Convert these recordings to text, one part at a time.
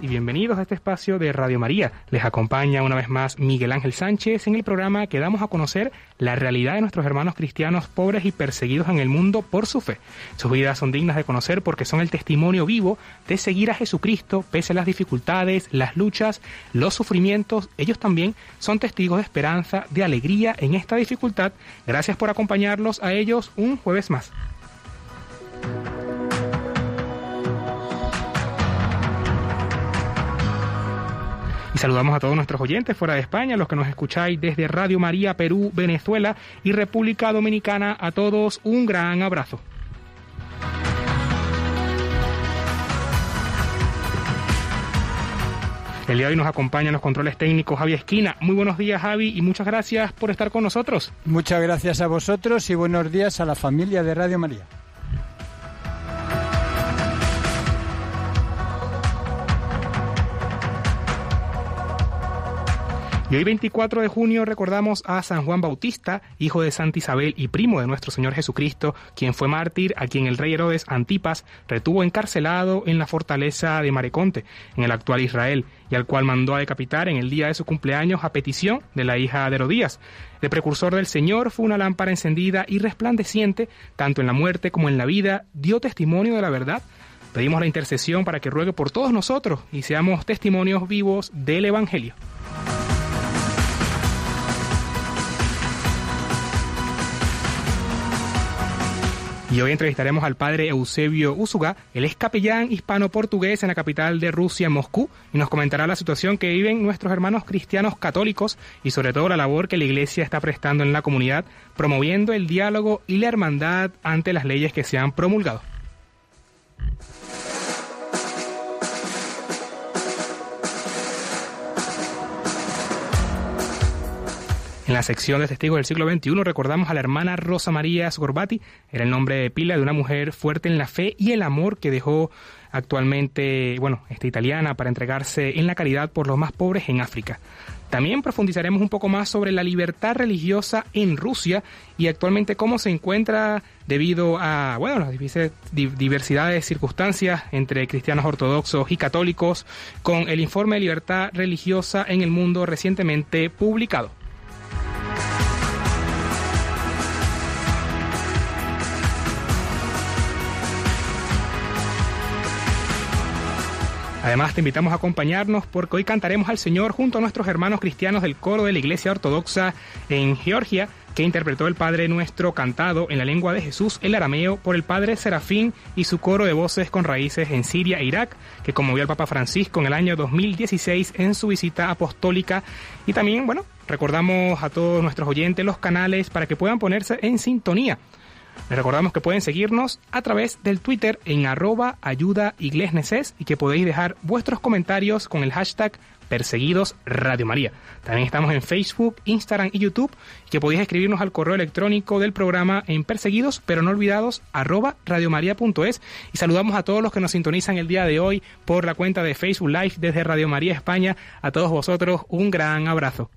Y bienvenidos a este espacio de Radio María. Les acompaña una vez más Miguel Ángel Sánchez en el programa que damos a conocer la realidad de nuestros hermanos cristianos pobres y perseguidos en el mundo por su fe. Sus vidas son dignas de conocer porque son el testimonio vivo de seguir a Jesucristo pese a las dificultades, las luchas, los sufrimientos. Ellos también son testigos de esperanza, de alegría en esta dificultad. Gracias por acompañarlos a ellos un jueves más. Saludamos a todos nuestros oyentes fuera de España, los que nos escucháis desde Radio María, Perú, Venezuela y República Dominicana. A todos un gran abrazo. El día de hoy nos acompañan los controles técnicos Javi Esquina. Muy buenos días Javi y muchas gracias por estar con nosotros. Muchas gracias a vosotros y buenos días a la familia de Radio María. Y hoy 24 de junio recordamos a San Juan Bautista, hijo de Santa Isabel y primo de nuestro Señor Jesucristo, quien fue mártir, a quien el rey Herodes Antipas retuvo encarcelado en la fortaleza de Mareconte, en el actual Israel, y al cual mandó a decapitar en el día de su cumpleaños a petición de la hija de Herodías. El precursor del Señor fue una lámpara encendida y resplandeciente, tanto en la muerte como en la vida, dio testimonio de la verdad. Pedimos la intercesión para que ruegue por todos nosotros y seamos testimonios vivos del Evangelio. Y hoy entrevistaremos al padre Eusebio Usuga. Él es capellán hispano-portugués en la capital de Rusia, Moscú, y nos comentará la situación que viven nuestros hermanos cristianos católicos y sobre todo la labor que la Iglesia está prestando en la comunidad, promoviendo el diálogo y la hermandad ante las leyes que se han promulgado. En la sección de testigos del siglo XXI recordamos a la hermana Rosa María Sgorbati, era el nombre de pila de una mujer fuerte en la fe y el amor que dejó actualmente, bueno, esta italiana para entregarse en la caridad por los más pobres en África. También profundizaremos un poco más sobre la libertad religiosa en Rusia y actualmente cómo se encuentra debido a, bueno, las diversidades de circunstancias entre cristianos ortodoxos y católicos con el informe de libertad religiosa en el mundo recientemente publicado. Además, te invitamos a acompañarnos porque hoy cantaremos al Señor junto a nuestros hermanos cristianos del coro de la Iglesia Ortodoxa en Georgia, que interpretó el Padre Nuestro cantado en la lengua de Jesús, el arameo, por el Padre Serafín y su coro de voces con raíces en Siria e Irak, que conmovió al Papa Francisco en el año 2016 en su visita apostólica. Y también, bueno, recordamos a todos nuestros oyentes los canales para que puedan ponerse en sintonía. Les recordamos que pueden seguirnos a través del Twitter en arroba ayuda y que podéis dejar vuestros comentarios con el hashtag Perseguidos Radio María. También estamos en Facebook, Instagram y YouTube y que podéis escribirnos al correo electrónico del programa en perseguidos pero no olvidados arroba y saludamos a todos los que nos sintonizan el día de hoy por la cuenta de Facebook Live desde Radio María España. A todos vosotros un gran abrazo.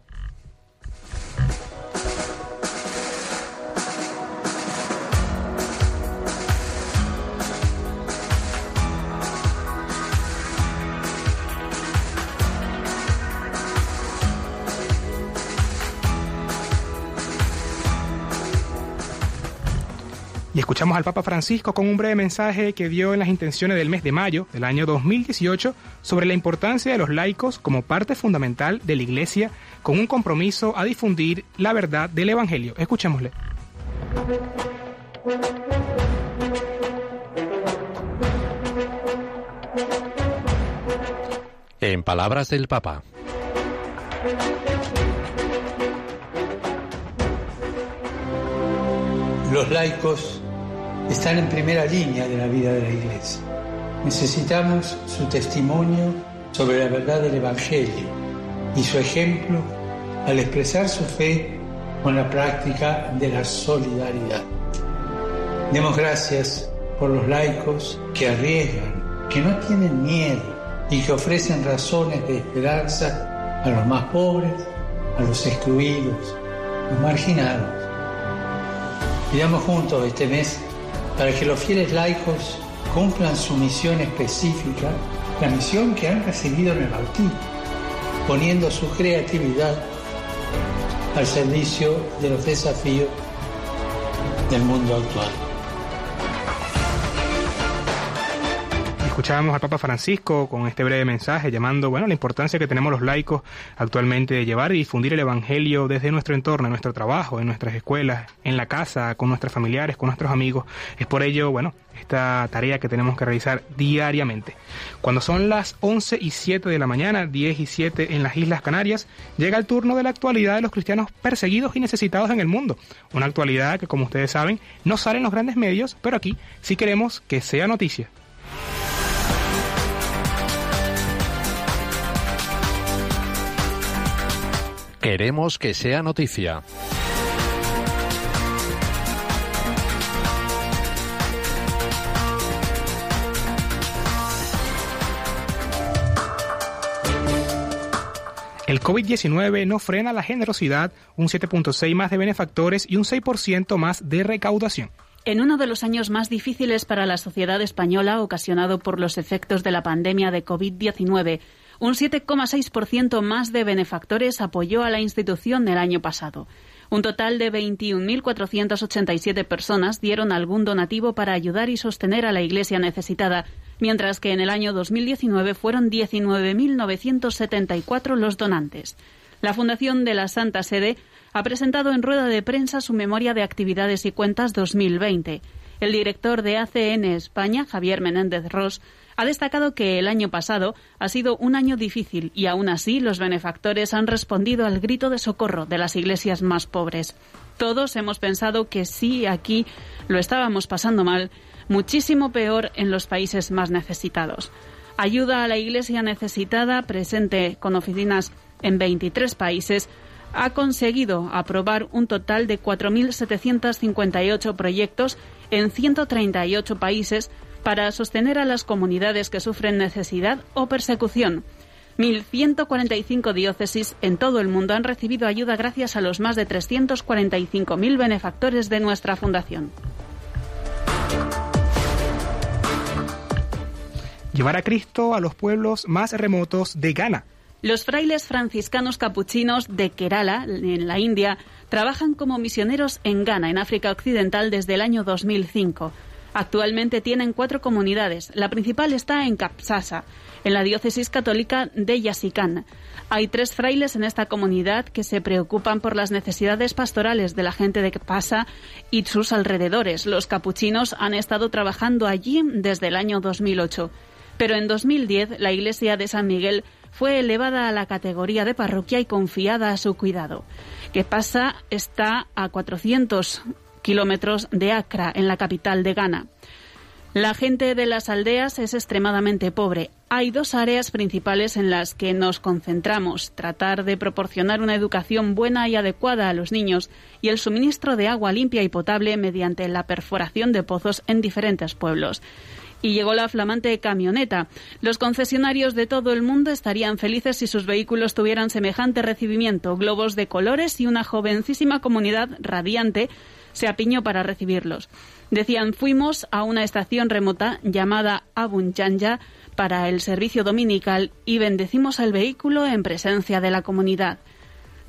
Y escuchamos al Papa Francisco con un breve mensaje que dio en las intenciones del mes de mayo del año 2018 sobre la importancia de los laicos como parte fundamental de la Iglesia con un compromiso a difundir la verdad del Evangelio. Escuchémosle. En palabras del Papa. Los laicos están en primera línea de la vida de la Iglesia. Necesitamos su testimonio sobre la verdad del Evangelio y su ejemplo al expresar su fe con la práctica de la solidaridad. Demos gracias por los laicos que arriesgan, que no tienen miedo y que ofrecen razones de esperanza a los más pobres, a los excluidos, los marginados. Pidamos juntos este mes para que los fieles laicos cumplan su misión específica, la misión que han recibido en el bautismo, poniendo su creatividad al servicio de los desafíos del mundo actual. Escuchábamos al Papa Francisco con este breve mensaje llamando, bueno, la importancia que tenemos los laicos actualmente de llevar y difundir el Evangelio desde nuestro entorno, en nuestro trabajo, en nuestras escuelas, en la casa, con nuestros familiares, con nuestros amigos. Es por ello, bueno, esta tarea que tenemos que realizar diariamente. Cuando son las 11 y 7 de la mañana, 10 y 7 en las Islas Canarias, llega el turno de la actualidad de los cristianos perseguidos y necesitados en el mundo. Una actualidad que, como ustedes saben, no sale en los grandes medios, pero aquí sí queremos que sea noticia. Queremos que sea noticia. El COVID-19 no frena la generosidad, un 7.6 más de benefactores y un 6% más de recaudación. En uno de los años más difíciles para la sociedad española, ocasionado por los efectos de la pandemia de COVID-19, un 7,6% más de benefactores apoyó a la institución el año pasado. Un total de 21.487 personas dieron algún donativo para ayudar y sostener a la Iglesia necesitada, mientras que en el año 2019 fueron 19.974 los donantes. La Fundación de la Santa Sede ha presentado en rueda de prensa su memoria de actividades y cuentas 2020. El director de ACN España, Javier Menéndez Ross, ha destacado que el año pasado ha sido un año difícil y aún así los benefactores han respondido al grito de socorro de las iglesias más pobres. Todos hemos pensado que sí, aquí lo estábamos pasando mal, muchísimo peor en los países más necesitados. Ayuda a la iglesia necesitada, presente con oficinas en 23 países, ha conseguido aprobar un total de 4.758 proyectos en 138 países para sostener a las comunidades que sufren necesidad o persecución. 1.145 diócesis en todo el mundo han recibido ayuda gracias a los más de 345.000 benefactores de nuestra fundación. Llevar a Cristo a los pueblos más remotos de Ghana. Los frailes franciscanos capuchinos de Kerala, en la India, trabajan como misioneros en Ghana, en África Occidental, desde el año 2005. Actualmente tienen cuatro comunidades. La principal está en Kapsasa, en la diócesis católica de Yasicán. Hay tres frailes en esta comunidad que se preocupan por las necesidades pastorales de la gente de Kapasa y sus alrededores. Los capuchinos han estado trabajando allí desde el año 2008. Pero en 2010 la iglesia de San Miguel fue elevada a la categoría de parroquia y confiada a su cuidado. Kapasa está a 400 kilómetros de Accra, en la capital de Ghana. La gente de las aldeas es extremadamente pobre. Hay dos áreas principales en las que nos concentramos, tratar de proporcionar una educación buena y adecuada a los niños y el suministro de agua limpia y potable mediante la perforación de pozos en diferentes pueblos. Y llegó la flamante camioneta. Los concesionarios de todo el mundo estarían felices si sus vehículos tuvieran semejante recibimiento, globos de colores y una jovencísima comunidad radiante se apiñó para recibirlos. Decían, fuimos a una estación remota llamada Abunchanja para el servicio dominical y bendecimos el vehículo en presencia de la comunidad.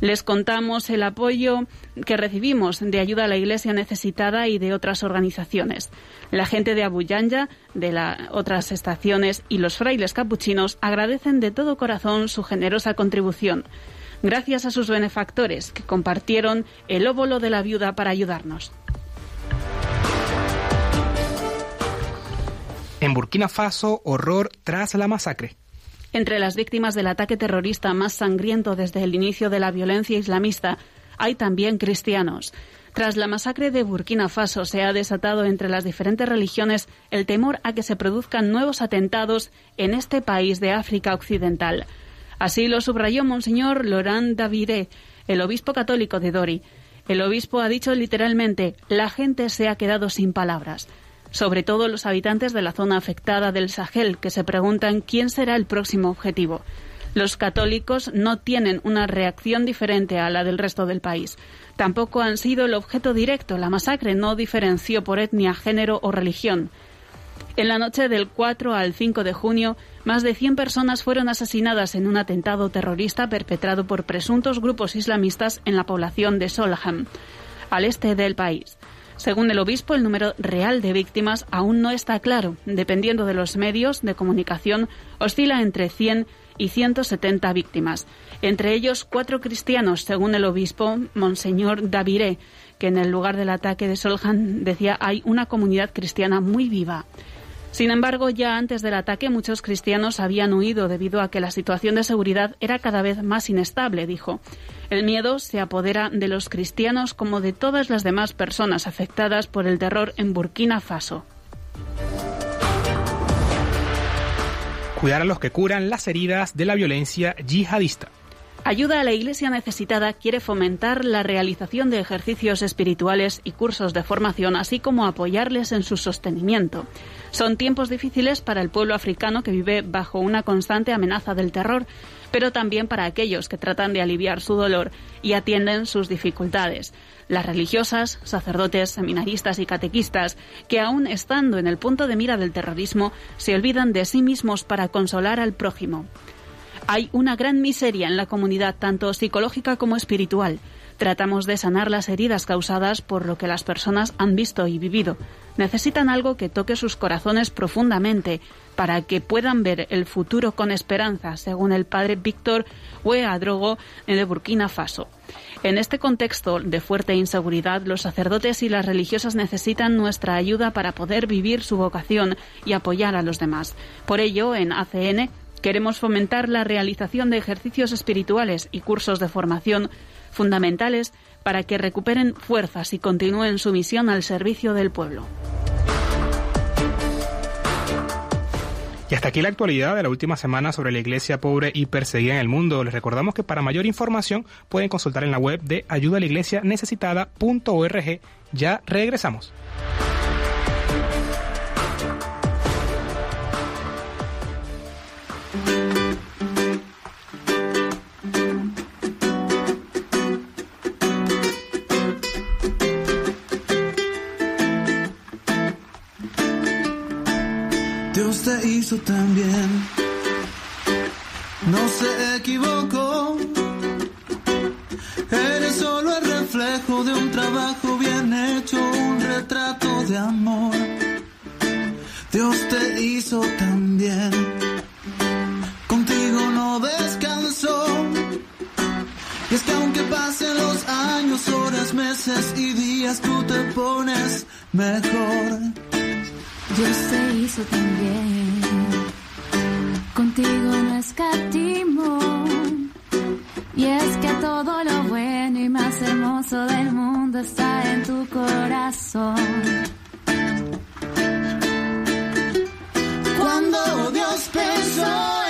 Les contamos el apoyo que recibimos de ayuda a la Iglesia necesitada y de otras organizaciones. La gente de Abuyanja, de las otras estaciones y los frailes capuchinos agradecen de todo corazón su generosa contribución gracias a sus benefactores que compartieron el óvulo de la viuda para ayudarnos. En Burkina Faso, horror tras la masacre. Entre las víctimas del ataque terrorista más sangriento desde el inicio de la violencia islamista hay también cristianos. Tras la masacre de Burkina Faso se ha desatado entre las diferentes religiones el temor a que se produzcan nuevos atentados en este país de África Occidental. Así lo subrayó Monseñor Laurent Davide, el obispo católico de Dori. El obispo ha dicho literalmente, la gente se ha quedado sin palabras sobre todo los habitantes de la zona afectada del Sahel, que se preguntan quién será el próximo objetivo. Los católicos no tienen una reacción diferente a la del resto del país. Tampoco han sido el objeto directo. La masacre no diferenció por etnia, género o religión. En la noche del 4 al 5 de junio, más de 100 personas fueron asesinadas en un atentado terrorista perpetrado por presuntos grupos islamistas en la población de Solham, al este del país. Según el obispo, el número real de víctimas aún no está claro. Dependiendo de los medios de comunicación, oscila entre 100 y 170 víctimas. Entre ellos, cuatro cristianos, según el obispo Monseñor Daviré, que en el lugar del ataque de Soljan decía hay una comunidad cristiana muy viva. Sin embargo, ya antes del ataque muchos cristianos habían huido debido a que la situación de seguridad era cada vez más inestable, dijo. El miedo se apodera de los cristianos como de todas las demás personas afectadas por el terror en Burkina Faso. Cuidar a los que curan las heridas de la violencia yihadista. Ayuda a la Iglesia necesitada quiere fomentar la realización de ejercicios espirituales y cursos de formación, así como apoyarles en su sostenimiento. Son tiempos difíciles para el pueblo africano que vive bajo una constante amenaza del terror pero también para aquellos que tratan de aliviar su dolor y atienden sus dificultades. Las religiosas, sacerdotes, seminaristas y catequistas, que aún estando en el punto de mira del terrorismo, se olvidan de sí mismos para consolar al prójimo. Hay una gran miseria en la comunidad, tanto psicológica como espiritual. Tratamos de sanar las heridas causadas por lo que las personas han visto y vivido. Necesitan algo que toque sus corazones profundamente para que puedan ver el futuro con esperanza, según el padre Víctor Oueadrogo de Burkina Faso. En este contexto de fuerte inseguridad, los sacerdotes y las religiosas necesitan nuestra ayuda para poder vivir su vocación y apoyar a los demás. Por ello, en ACN queremos fomentar la realización de ejercicios espirituales y cursos de formación fundamentales para que recuperen fuerzas y continúen su misión al servicio del pueblo. Y hasta aquí la actualidad de la última semana sobre la iglesia pobre y perseguida en el mundo. Les recordamos que para mayor información pueden consultar en la web de ayudalaiglesianecesitada.org. Ya regresamos. También. No se equivocó. Eres solo el reflejo de un trabajo bien hecho, un retrato de amor. Dios te hizo también. Contigo no descansó. Y es que aunque pasen los años, horas, meses y días, tú te pones mejor. Dios te hizo también. Contigo no escatimo. Y es que todo lo bueno y más hermoso del mundo está en tu corazón. Cuando Dios pensó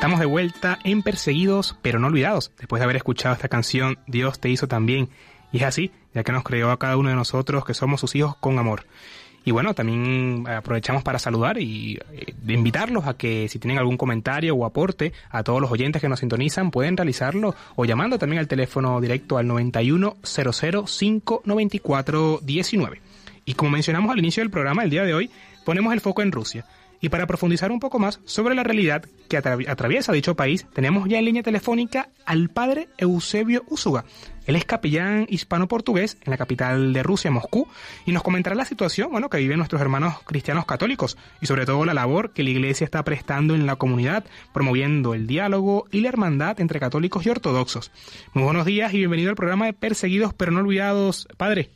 Estamos de vuelta en Perseguidos pero no olvidados, después de haber escuchado esta canción Dios te hizo también. Y es así, ya que nos creó a cada uno de nosotros que somos sus hijos con amor. Y bueno, también aprovechamos para saludar y eh, invitarlos a que si tienen algún comentario o aporte a todos los oyentes que nos sintonizan, pueden realizarlo o llamando también al teléfono directo al 910059419. Y como mencionamos al inicio del programa, el día de hoy ponemos el foco en Rusia. Y para profundizar un poco más sobre la realidad que atraviesa dicho país, tenemos ya en línea telefónica al padre Eusebio Usuga. Él es capellán hispano-portugués en la capital de Rusia, Moscú, y nos comentará la situación bueno, que viven nuestros hermanos cristianos católicos y sobre todo la labor que la Iglesia está prestando en la comunidad, promoviendo el diálogo y la hermandad entre católicos y ortodoxos. Muy buenos días y bienvenido al programa de Perseguidos pero no olvidados, padre.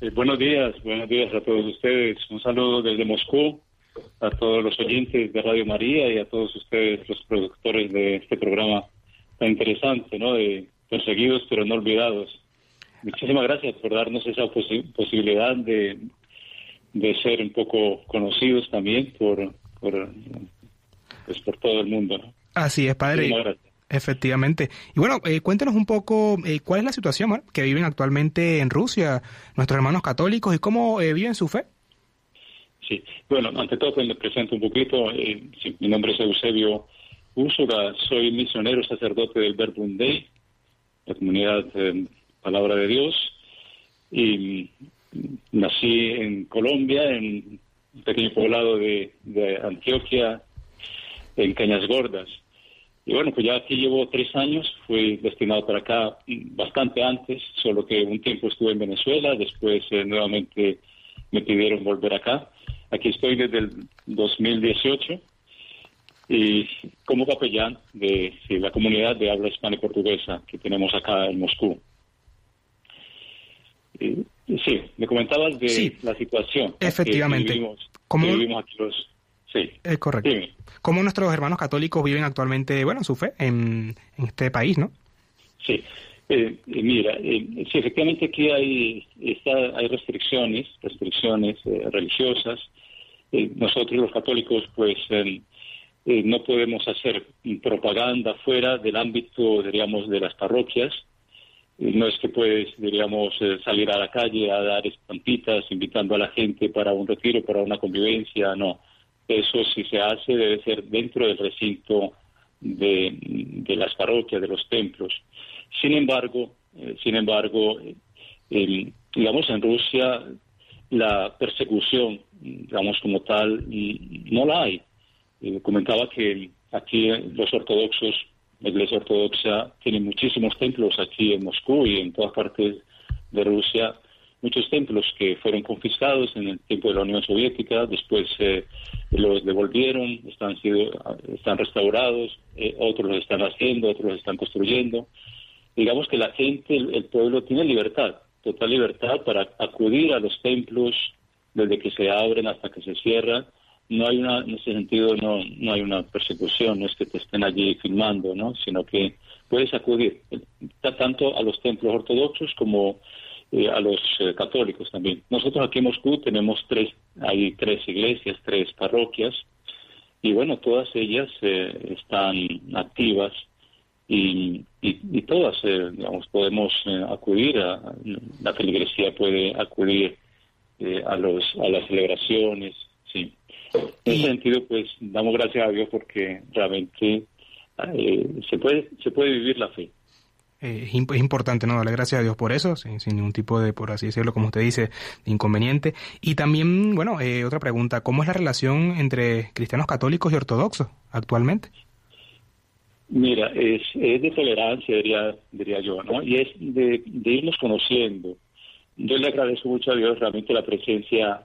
Eh, buenos días, buenos días a todos ustedes. Un saludo desde Moscú a todos los oyentes de Radio María y a todos ustedes, los productores de este programa tan interesante, ¿no? De perseguidos pero no olvidados. Muchísimas gracias por darnos esa posibilidad de, de ser un poco conocidos también por, por, pues por todo el mundo, ¿no? Así es, padre. Efectivamente. Y bueno, eh, cuéntenos un poco eh, cuál es la situación que viven actualmente en Rusia nuestros hermanos católicos y cómo eh, viven su fe. Sí, bueno, ante todo pues, me presento un poquito. Eh, mi nombre es Eusebio Úsura, soy misionero sacerdote del Verbum Dei, la comunidad Palabra de Dios, y nací en Colombia, en un pequeño poblado de, Antioquia, en Cañas Gordas. Y bueno, pues ya aquí llevo tres años, fui destinado para acá bastante antes, solo que un tiempo estuve en Venezuela, después eh, nuevamente me pidieron volver acá. Aquí estoy desde el 2018 y como capellán de la comunidad de habla hispana y portuguesa que tenemos acá en Moscú. sí, me comentabas de la situación. Efectivamente. Que vivimos, aquí los... Sí. Es correcto. ¿Cómo nuestros hermanos católicos viven actualmente, bueno, su fe en, en este país, no? Sí. Eh, eh, mira, eh, sí, efectivamente aquí hay, hay restricciones, restricciones eh, religiosas. nosotros los católicos, pues, no podemos hacer propaganda fuera del ámbito, diríamos, de las parroquias. no es que puedes, diríamos, salir a la calle a dar estampitas invitando a la gente para un retiro, para una convivencia, no. Eso si se hace debe ser dentro del recinto de, de las parroquias, de los templos. Sin embargo, eh, sin embargo, eh, digamos en Rusia la persecución, digamos como tal, no la hay. Eh, comentaba que aquí los ortodoxos, la Iglesia Ortodoxa tiene muchísimos templos aquí en Moscú y en todas partes de Rusia, muchos templos que fueron confiscados en el tiempo de la Unión Soviética, después los devolvieron, están, sido, están restaurados, otros los están haciendo, otros los están construyendo digamos que la gente, el, pueblo tiene libertad, total libertad para acudir a los templos desde que se abren hasta que se cierran. No hay una, en ese sentido, no, no hay una persecución, no es que te estén allí filmando, ¿no? Sino que puedes acudir tanto a los templos ortodoxos como eh, a los eh, católicos también. Nosotros aquí en Moscú tenemos tres, hay tres iglesias, tres parroquias, y bueno, todas ellas eh, están activas y, y, todas, eh, digamos, podemos eh, acudir, a, la feligresía puede acudir eh, a, los, a las celebraciones, sí. En ese sentido, pues, damos gracias a Dios porque realmente se, puede, se puede vivir la fe. es importante no darle gracias a Dios por eso, sin, sin, ningún tipo de, por así decirlo, como usted dice, de inconveniente. Y también, bueno, otra pregunta, ¿cómo es la relación entre cristianos católicos y ortodoxos actualmente? Mira, es, es de tolerancia, diría, diría yo, ¿no? Y es de, irnos conociendo. Yo le agradezco mucho a Dios realmente la presencia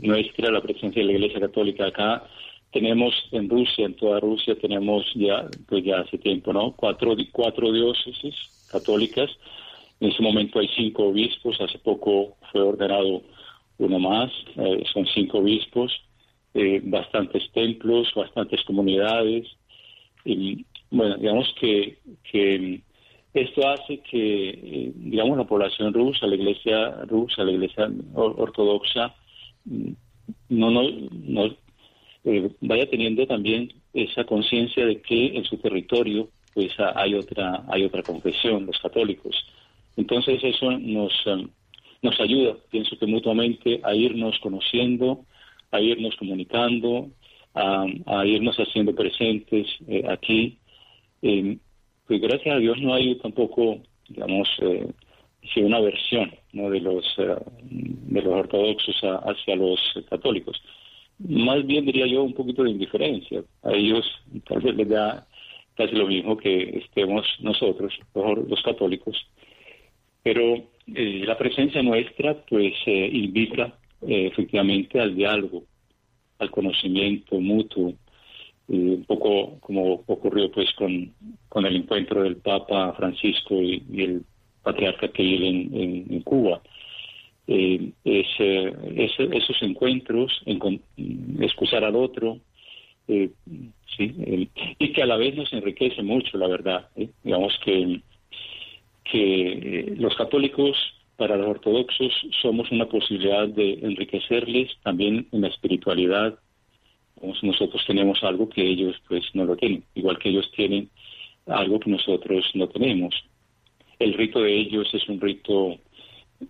nuestra, la presencia de la Iglesia Católica acá. Tenemos en Rusia, en toda Rusia, tenemos ya, pues ya hace tiempo, ¿no? Cuatro, cuatro diócesis católicas. En ese momento hay cinco obispos. Hace poco fue ordenado uno más. Eh, son cinco obispos. Eh, bastantes templos, bastantes comunidades. Y bueno, digamos que, que esto hace que, eh, digamos, la población rusa, la iglesia rusa, la iglesia ortodoxa, mm, no, no, no eh, vaya teniendo también esa conciencia de que en su territorio pues hay otra hay otra confesión, los católicos. Entonces eso nos um, nos ayuda, pienso que mutuamente a irnos conociendo, a irnos comunicando, a, irnos haciendo presentes eh, aquí. Pues gracias a Dios no hay tampoco, digamos, eh, una versión ¿no? de los eh, de los ortodoxos hacia los católicos. Más bien diría yo un poquito de indiferencia. A ellos tal vez les da casi lo mismo que estemos nosotros, los, católicos. Pero eh, la presencia nuestra pues eh, invita efectivamente al diálogo, al conocimiento mutuo, un poco como ocurrió pues con, con el encuentro del Papa Francisco y el patriarca que vive en, Cuba. Eh, esos encuentros, en, escuchar al otro, eh, sí, y que a la vez nos enriquece mucho, la verdad. ¿eh? Digamos que, que los católicos, para los ortodoxos, somos una posibilidad de enriquecerles también en la espiritualidad. Nosotros tenemos algo que ellos pues no lo tienen, igual que ellos tienen algo que nosotros no tenemos. El rito de ellos es un rito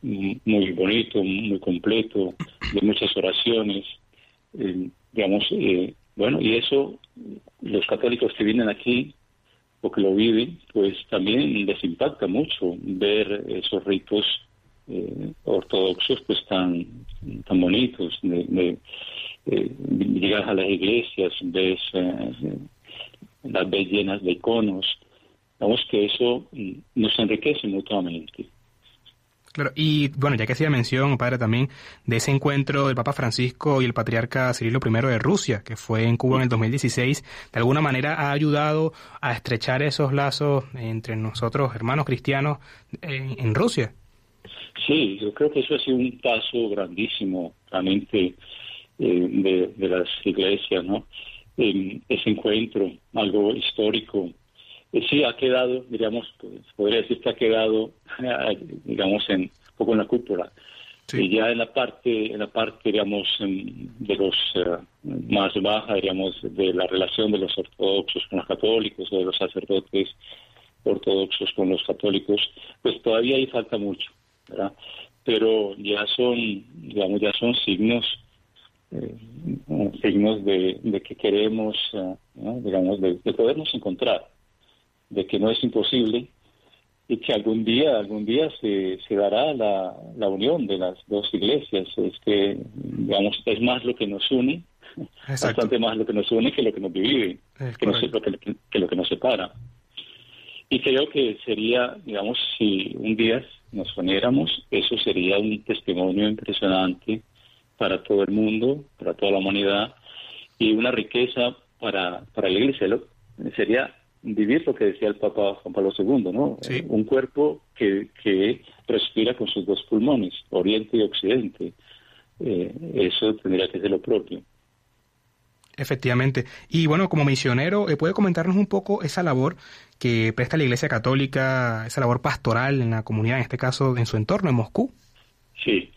muy bonito, muy completo, de muchas oraciones, eh, digamos, eh, bueno, y eso los católicos que vienen aquí o que lo viven, pues también les impacta mucho ver esos ritos eh, ortodoxos pues tan tan bonitos de, llegar a las iglesias ves las ves llenas de iconos Vamos que eso mm, nos enriquece mutuamente. Claro, y bueno, ya que hacía mención, padre, también de ese encuentro del Papa Francisco y el patriarca Cirilo I de Rusia, que fue en Cuba en el 2016, de alguna manera ha ayudado a estrechar esos lazos entre nosotros, hermanos cristianos, en, Rusia. Sí, yo creo que eso ha sido un paso grandísimo, realmente, eh, de, las iglesias, ¿no? ese encuentro, algo histórico, sí ha quedado, diríamos, pues, podría decir que ha quedado, digamos, en, un poco en la cúpula. Y ya en la parte, en la parte, digamos, de los eh, más baja, digamos, de la relación de los ortodoxos con los católicos o de los sacerdotes ortodoxos con los católicos, pues todavía ahí falta mucho, ¿verdad? Pero ya son, digamos, ya son signos, eh, signos de, que queremos, eh, digamos, de podernos encontrar de que no es imposible y que algún día, algún día se, se dará la, la unión de las dos iglesias. Es que, digamos, es más lo que nos une, bastante más lo que nos une que lo que nos divide, que, no lo que, que lo que nos separa. Y creo que sería, digamos, si un día nos uniéramos, eso sería un testimonio impresionante para todo el mundo, para toda la humanidad, y una riqueza para, para la iglesia. Sería vivir lo que decía el Papa Juan Pablo II, ¿no? Un cuerpo que, que respira con sus dos pulmones, oriente y occidente. Eh, eso tendría que ser lo propio. Efectivamente. Y bueno, como misionero, eh, ¿puede comentarnos un poco esa labor que presta la Iglesia Católica, esa labor pastoral en la comunidad, en este caso en su entorno, en Moscú? Sí,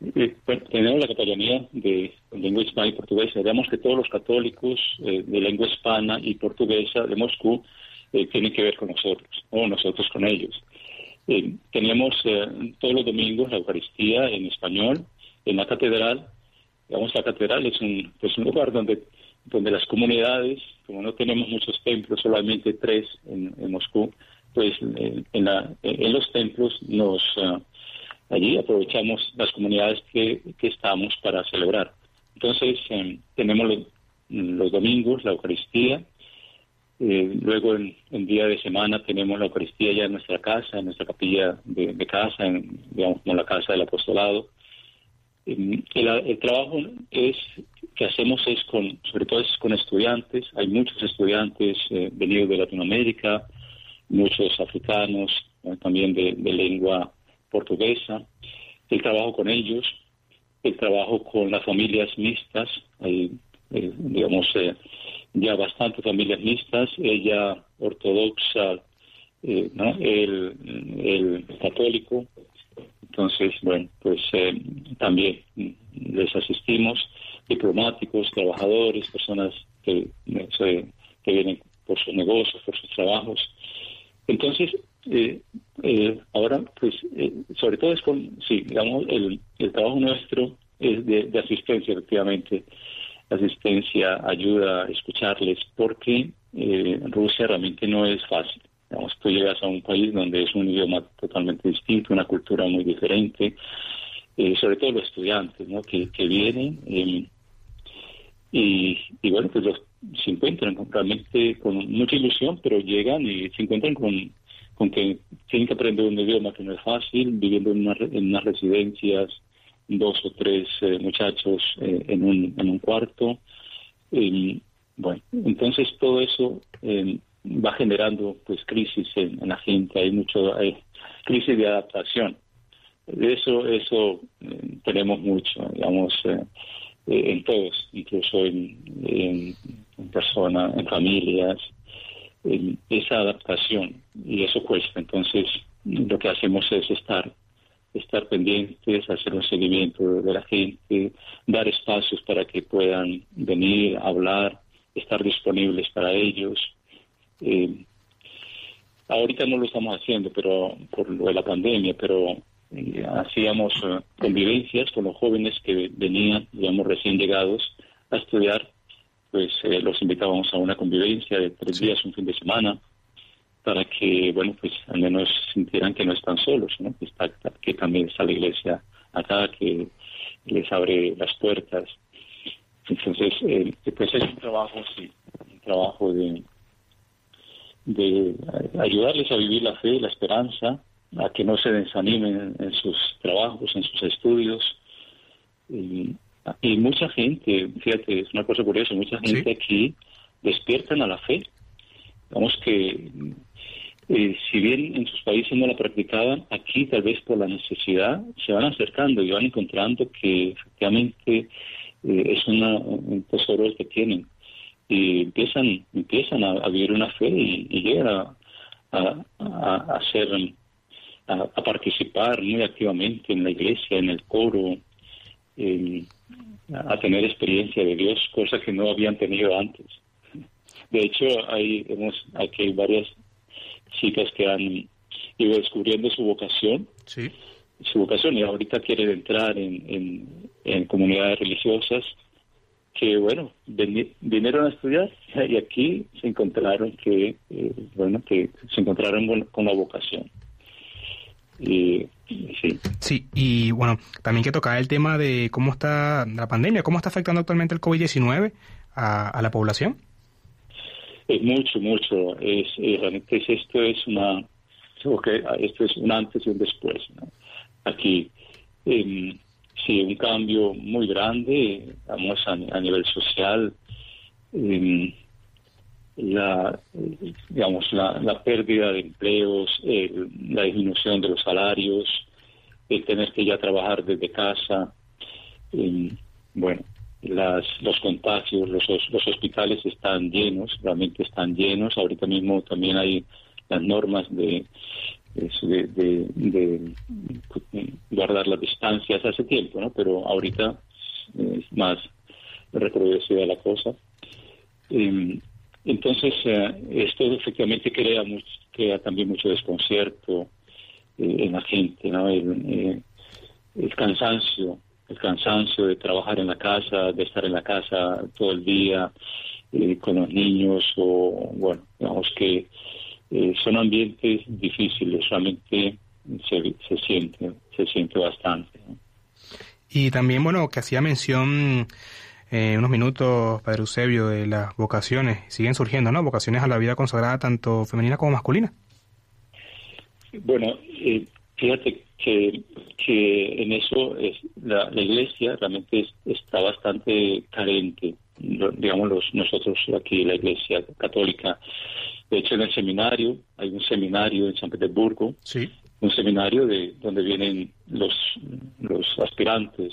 eh, tenemos la capellanía de lengua hispana y portuguesa. Digamos que todos los católicos eh, de lengua hispana y portuguesa de Moscú eh, tienen que ver con nosotros, o nosotros con ellos. tenemos todos los domingos la Eucaristía en español en la catedral. Digamos, la catedral es un, lugar donde, donde las comunidades, como no tenemos muchos templos, solamente tres en, Moscú, pues en, la, en los templos nos allí aprovechamos las comunidades que, estamos para celebrar. Entonces, em, tenemos los, domingos la Eucaristía, eh, luego en, día de semana tenemos la Eucaristía ya en nuestra casa, en nuestra capilla de, casa, en, digamos como la casa del apostolado. Em, el, trabajo es que hacemos es con, sobre todo es con estudiantes. Hay muchos estudiantes eh, venidos de Latinoamérica, muchos africanos, eh, también de, de lengua portuguesa, el trabajo con ellos, el trabajo con las familias mixtas, hay, eh, digamos, eh, ya bastantes familias mixtas, ella ortodoxa, eh, ¿no? el, el, católico. Entonces, bueno, pues también les asistimos, diplomáticos, trabajadores, personas que, que vienen por sus negocios, por sus trabajos. Entonces, eh, eh, ahora, pues, eh, sobre todo es con, sí, digamos, el, el trabajo nuestro es de, asistencia, efectivamente. Asistencia, ayuda a escucharles, porque Rusia realmente no es fácil. Digamos, tú llegas a un país donde es un idioma totalmente distinto, una cultura muy diferente, sobre todo los estudiantes, ¿no? Que, que vienen y, y, bueno, pues los, se encuentran realmente con mucha ilusión, pero llegan y se encuentran con con que tienen que aprender un idioma que no es fácil, viviendo en, unas residencias, dos o tres eh, muchachos eh, en, un, en un cuarto. bueno, entonces todo eso eh, va generando pues crisis en, la gente, hay mucho hay crisis de adaptación. De eso, eso tenemos mucho, digamos, en todos, incluso en, en, en personas, en familias, esa adaptación y eso cuesta. Entonces, lo que hacemos es estar estar pendientes, hacer un seguimiento de la gente, dar espacios para que puedan venir, hablar, estar disponibles para ellos. Eh, ahorita no lo estamos haciendo, pero por lo de la pandemia, pero eh, hacíamos eh, convivencias con los jóvenes que venían, digamos, recién llegados a estudiar pues eh, los invitábamos a una convivencia de tres días, un fin de semana, para que, bueno, pues al menos sintieran que no están solos, ¿no? Que, está, que también está la iglesia acá, que les abre las puertas. Entonces, eh, pues es un trabajo, sí, un trabajo de, de ayudarles a vivir la fe, la esperanza, a que no se desanimen en sus trabajos, en sus estudios. Y, y mucha gente, fíjate, es una cosa curiosa, mucha gente aquí despiertan a la fe. Vamos que, eh, si bien en sus países no la practicaban, aquí tal vez por la necesidad se van acercando y van encontrando que efectivamente eh, es una, un tesoro que tienen. Y empiezan, empiezan a, vivir una fe y, llegan a, a, hacer, a, participar muy activamente en la iglesia, en el coro, a tener experiencia de Dios, cosa que no habían tenido antes. De hecho, hay, hemos, aquí hay varias chicas que han ido descubriendo su vocación, sí. su vocación y ahorita quieren entrar en, en, comunidades religiosas que, bueno, vinieron a estudiar y aquí se encontraron que, eh, bueno, que se encontraron con la vocación. Y Sí. sí, y bueno, también que tocar el tema de cómo está la pandemia, cómo está afectando actualmente el COVID-19 a, la población. Es mucho, mucho. Es, eh, realmente esto es una, esto es un antes y un después. Aquí, eh, sí, un cambio muy grande, vamos a, nivel social. Em, la digamos la, la pérdida de empleos, la disminución de los salarios, el tener que ya trabajar desde casa, bueno, las, los contagios, los, los hospitales están llenos, realmente están llenos. Ahorita mismo también hay las normas de, de, guardar las distancias hace tiempo, ¿no? Pero ahorita es más recrudecida la cosa. Entonces, eh, esto efectivamente crea, mucho, crea también mucho desconcierto eh, en la gente, ¿no? Eh, el, cansancio, el cansancio de trabajar en la casa, de estar en la casa todo el día con los niños, o bueno, digamos que son ambientes difíciles, realmente se, se siente, se siente bastante. Y también, bueno, que hacía mención eh, unos minutos, Padre Eusebio, de las vocaciones. Siguen surgiendo, ¿no? Vocaciones a la vida consagrada, tanto femenina como masculina. Bueno, eh, fíjate que, que en eso es, la, iglesia realmente está bastante carente. digamos, los, nosotros aquí, la iglesia católica. De hecho, en el seminario, hay un seminario en San Petersburgo. Sí. Un seminario de donde vienen los, los aspirantes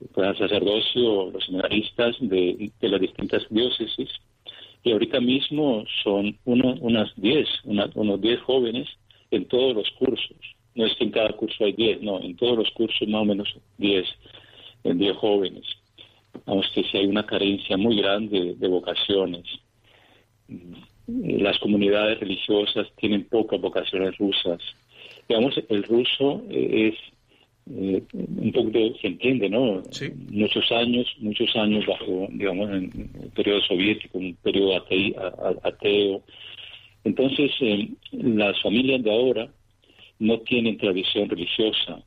el sacerdocio, los seminaristas de, las distintas diócesis. Y ahorita mismo son uno, unas 10, unos 10 jóvenes en todos los cursos. No es que en cada curso hay 10, no, en todos los cursos más o menos 10, en 10 jóvenes. vamos que si hay una carencia muy grande de vocaciones. Las comunidades religiosas tienen pocas vocaciones rusas. Digamos, el ruso es eh, un poco se entiende, ¿no? Muchos años, muchos años bajo, digamos, en el periodo soviético, un periodo ateo. Entonces, eh, las familias de ahora no tienen tradición religiosa,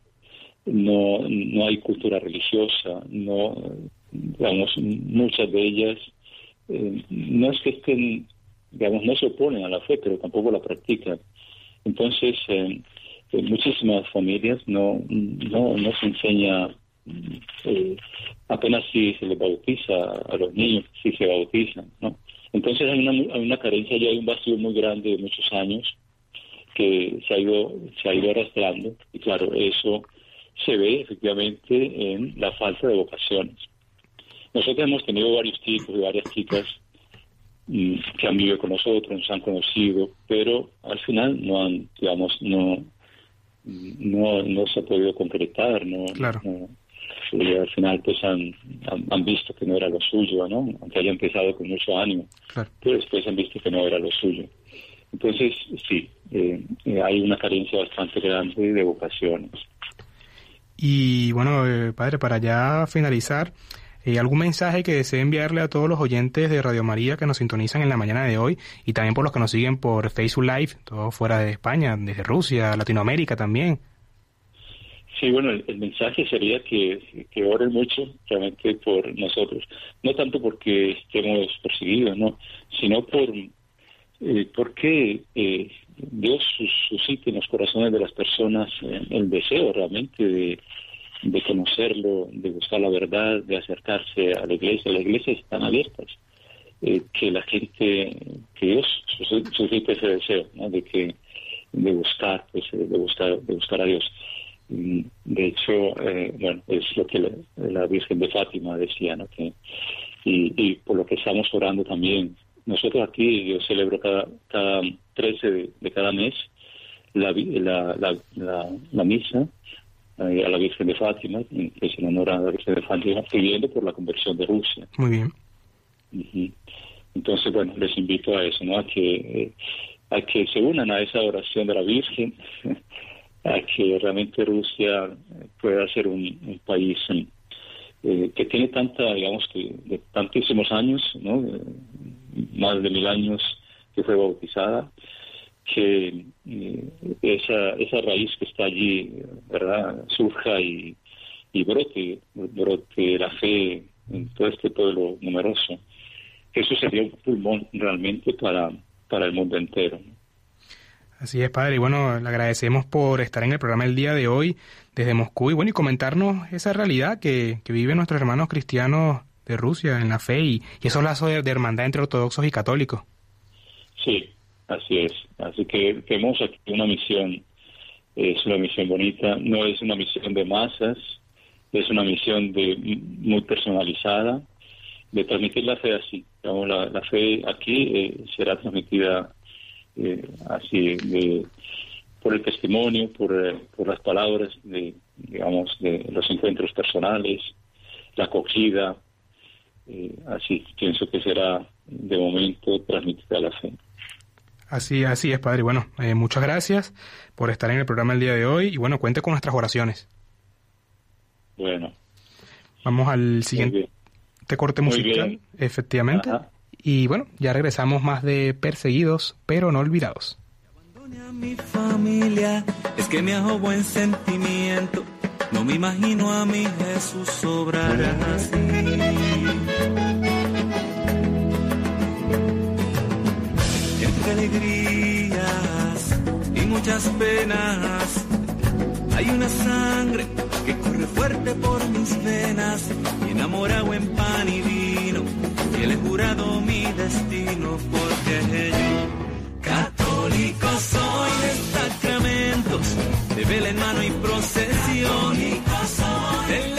no, no hay cultura religiosa, no, digamos, muchas de ellas eh, no es que estén, digamos, no se oponen a la fe, pero tampoco la practican. Entonces, eh, muchísimas familias no, no, no se enseña eh, apenas si se les bautiza a los niños, si se bautizan, ¿no? Entonces hay una, hay una carencia y hay un vacío muy grande de muchos años que se ha ido, se ha ido arrastrando y claro, eso se ve efectivamente en la falta de vocaciones. Nosotros hemos tenido varios chicos y varias chicas mm, que han vivido con nosotros, nos han conocido, pero al final no han, digamos, no, no, no se ha podido concretar, no, y al final pues han, han, visto que no era lo suyo, ¿no? Aunque haya empezado con mucho ánimo, pero después han visto que no era lo suyo. Entonces, sí, eh, eh, hay una carencia bastante grande de vocaciones. Y bueno, eh, padre, para ya finalizar, eh, ¿Algún mensaje que desee enviarle a todos los oyentes de Radio María que nos sintonizan en la mañana de hoy y también por los que nos siguen por Facebook Live, todo fuera de España, desde Rusia, Latinoamérica también? Sí, bueno, el, mensaje sería que, que, oren mucho realmente por nosotros, no tanto porque estemos perseguidos, no, sino por eh, porque eh, Dios suscite en los corazones de las personas el deseo realmente de, de conocerlo, de buscar la verdad, de acercarse a la iglesia. Las iglesias están abiertas. Eh, que la gente, que Dios suscite ese deseo, de que de buscar, pues, de buscar, de buscar a Dios. Mm, de hecho, eh, bueno, es lo que la, Virgen de Fátima decía, ¿no? Que, y, por lo que estamos orando también. Nosotros aquí, yo celebro cada, cada 13 de, cada mes la, la, la misa eh, a la Virgen de Fátima, que es en honor a la Virgen de Fátima, pidiendo por la conversión de Rusia. Muy bien. Entonces, bueno, les invito a eso, ¿no? A que, eh, a que se unan a esa oración de la Virgen, a que realmente Rusia pueda ser un, país eh, que tiene tanta, digamos, que de tantísimos años, ¿no? más de mil años que fue bautizada, que eh, esa, esa raíz que está allí, ¿verdad?, surja y, y brote, brote la fe en todo este pueblo numeroso. Eso sería un pulmón realmente para, para el mundo entero. Así es, padre. Y bueno, le agradecemos por estar en el programa el día de hoy desde Moscú y bueno, y comentarnos esa realidad que, que viven nuestros hermanos cristianos de Rusia en la fe y, y esos lazos de hermandad entre ortodoxos y católicos. Sí, Así es. Así que tenemos aquí una misión, es una misión bonita, no es una misión de masas, es una misión de muy personalizada, de transmitir la fe así. la, fe aquí eh, será transmitida eh, así, de, por el testimonio, por, eh, por las palabras, de, digamos, de los encuentros personales, la acogida, así pienso que será de momento transmitida la fe. Así, así es, Padre. Bueno, eh, muchas gracias por estar en el programa el día de hoy y bueno, cuente con nuestras oraciones. Bueno. Vamos al siguiente corte musical, efectivamente. Y bueno, ya regresamos más de perseguidos, pero no olvidados. A mi familia, es que me hago buen sentimiento. No me imagino a mi Jesús obrar así. Alegrías y muchas penas. Hay una sangre que corre fuerte por mis venas y enamorado en pan y vino. Y le he jurado mi destino porque yo, católico soy de sacramentos, de vela en mano y procesión. Del evangelio,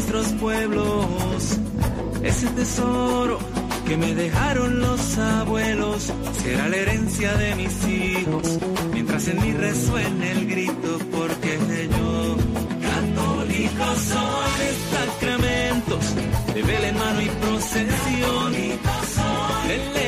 Nuestros pueblos, ese tesoro que me dejaron los abuelos, será la herencia de mis hijos, mientras en mí resuene el grito, porque yo, católico soy. Sacramentos, de vela en mano y procesión, del evangelio,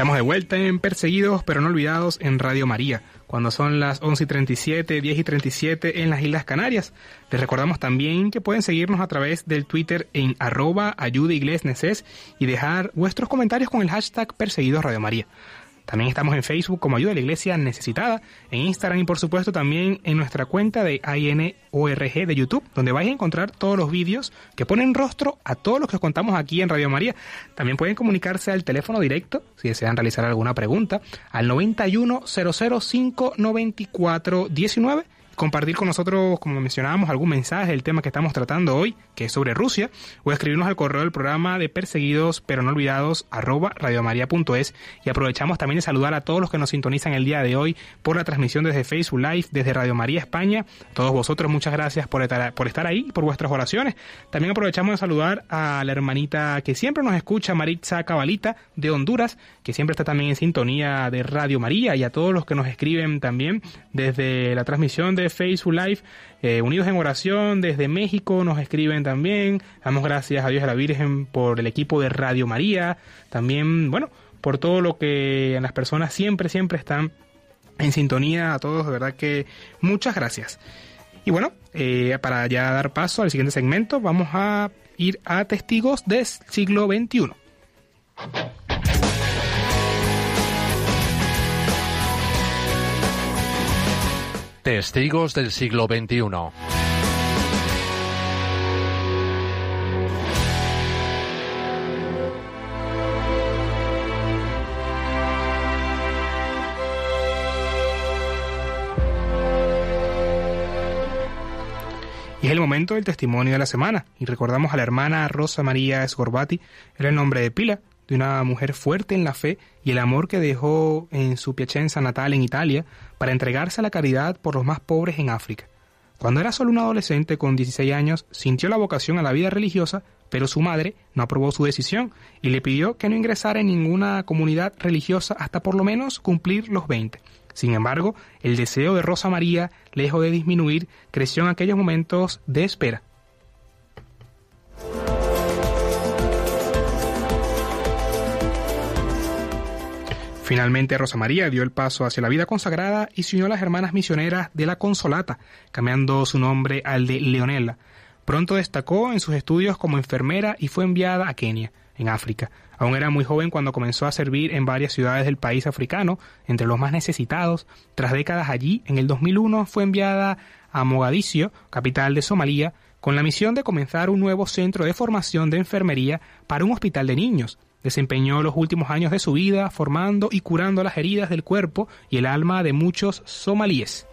estamos de vuelta en Perseguidos pero no olvidados en Radio María, cuando son las 11 y 37, 10 y 37 en las Islas Canarias. Les recordamos también que pueden seguirnos a través del Twitter en arroba ayudaiglesneces y dejar vuestros comentarios con el hashtag Perseguidos Radio María. También estamos en Facebook como Ayuda a la Iglesia Necesitada, en Instagram y por supuesto también en nuestra cuenta de INORG de YouTube, donde vais a encontrar todos los vídeos que ponen rostro a todos los que os contamos aquí en Radio María. También pueden comunicarse al teléfono directo si desean realizar alguna pregunta al 91 005 94 19 compartir con nosotros, como mencionábamos, algún mensaje del tema que estamos tratando hoy, que es sobre Rusia, o escribirnos al correo del programa de perseguidos pero no olvidados arroba radiomaria.es y aprovechamos también de saludar a todos los que nos sintonizan el día de hoy por la transmisión desde Facebook Live, desde Radio María España. Todos vosotros muchas gracias por estar, por estar ahí por vuestras oraciones. También aprovechamos de saludar a la hermanita que siempre nos escucha, Maritza Cabalita de Honduras, que siempre está también en sintonía de Radio María y a todos los que nos escriben también desde la transmisión de Facebook Live, eh, Unidos en Oración, desde México nos escriben también. Damos gracias a Dios y a la Virgen por el equipo de Radio María, también, bueno, por todo lo que las personas siempre, siempre están en sintonía. A todos, de verdad que muchas gracias. Y bueno, eh, para ya dar paso al siguiente segmento, vamos a ir a testigos del siglo XXI. Testigos del siglo XXI. Y es el momento del testimonio de la semana. Y recordamos a la hermana Rosa María Sgorbati, era el nombre de pila de una mujer fuerte en la fe y el amor que dejó en su Piacenza natal en Italia para entregarse a la caridad por los más pobres en África. Cuando era solo un adolescente con 16 años, sintió la vocación a la vida religiosa, pero su madre no aprobó su decisión y le pidió que no ingresara en ninguna comunidad religiosa hasta por lo menos cumplir los 20. Sin embargo, el deseo de Rosa María, lejos de disminuir, creció en aquellos momentos de espera. Finalmente, Rosa María dio el paso hacia la vida consagrada y se unió a las hermanas misioneras de la Consolata, cambiando su nombre al de Leonela. Pronto destacó en sus estudios como enfermera y fue enviada a Kenia, en África. Aún era muy joven cuando comenzó a servir en varias ciudades del país africano, entre los más necesitados. Tras décadas allí, en el 2001 fue enviada a Mogadiscio, capital de Somalia, con la misión de comenzar un nuevo centro de formación de enfermería para un hospital de niños. Desempeñó los últimos años de su vida formando y curando las heridas del cuerpo y el alma de muchos somalíes.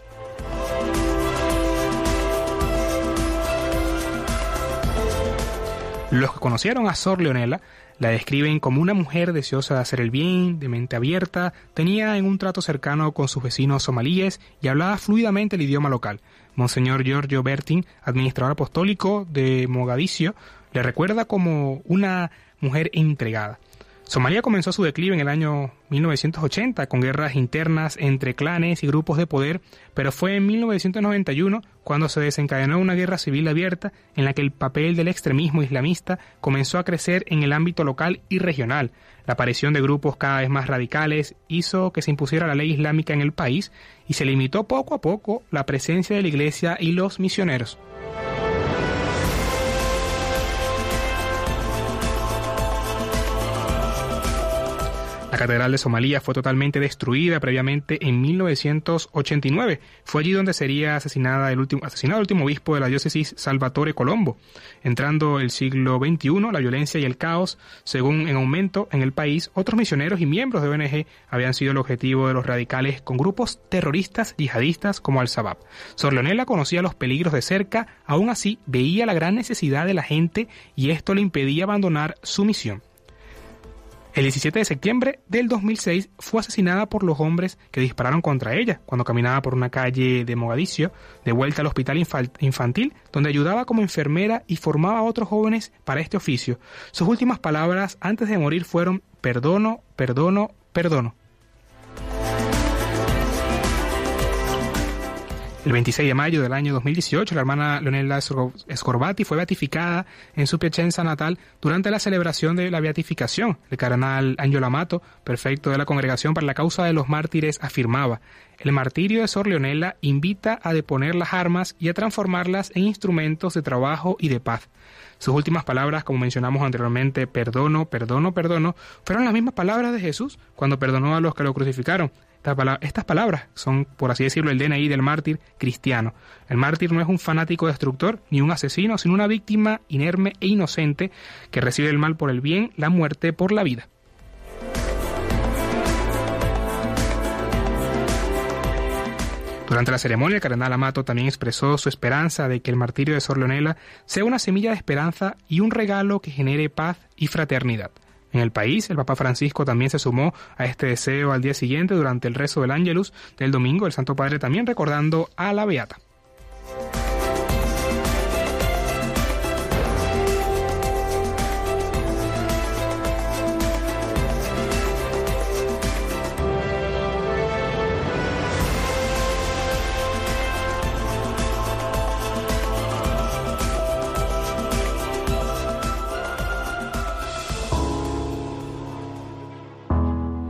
Los que conocieron a Sor Leonela la describen como una mujer deseosa de hacer el bien, de mente abierta, tenía en un trato cercano con sus vecinos somalíes y hablaba fluidamente el idioma local. Monseñor Giorgio Bertin, administrador apostólico de Mogadiscio, le recuerda como una mujer entregada. Somalia comenzó su declive en el año 1980 con guerras internas entre clanes y grupos de poder, pero fue en 1991 cuando se desencadenó una guerra civil abierta en la que el papel del extremismo islamista comenzó a crecer en el ámbito local y regional. La aparición de grupos cada vez más radicales hizo que se impusiera la ley islámica en el país y se limitó poco a poco la presencia de la iglesia y los misioneros. La Catedral de Somalia fue totalmente destruida previamente en 1989. Fue allí donde sería asesinada el último, asesinado el último obispo de la diócesis, Salvatore Colombo. Entrando el siglo XXI, la violencia y el caos, según en aumento en el país, otros misioneros y miembros de ONG habían sido el objetivo de los radicales con grupos terroristas yihadistas como Al-Shabaab. Sor Leonela conocía los peligros de cerca, aún así veía la gran necesidad de la gente y esto le impedía abandonar su misión. El 17 de septiembre del 2006 fue asesinada por los hombres que dispararon contra ella cuando caminaba por una calle de Mogadiscio, de vuelta al hospital infantil, donde ayudaba como enfermera y formaba a otros jóvenes para este oficio. Sus últimas palabras antes de morir fueron perdono, perdono, perdono. El 26 de mayo del año 2018, la hermana Leonela Scorbati fue beatificada en su Piacenza natal durante la celebración de la beatificación. El cardenal Angelo Amato, prefecto de la Congregación para la Causa de los Mártires, afirmaba, el martirio de Sor Leonela invita a deponer las armas y a transformarlas en instrumentos de trabajo y de paz. Sus últimas palabras, como mencionamos anteriormente, perdono, perdono, perdono, fueron las mismas palabras de Jesús cuando perdonó a los que lo crucificaron. Estas palabras son, por así decirlo, el DNI del mártir cristiano. El mártir no es un fanático destructor ni un asesino, sino una víctima inerme e inocente que recibe el mal por el bien, la muerte por la vida. Durante la ceremonia, el cardenal Amato también expresó su esperanza de que el martirio de Sor Leonela sea una semilla de esperanza y un regalo que genere paz y fraternidad. En el país, el Papa Francisco también se sumó a este deseo al día siguiente durante el rezo del Ángelus del domingo, el Santo Padre también recordando a la Beata.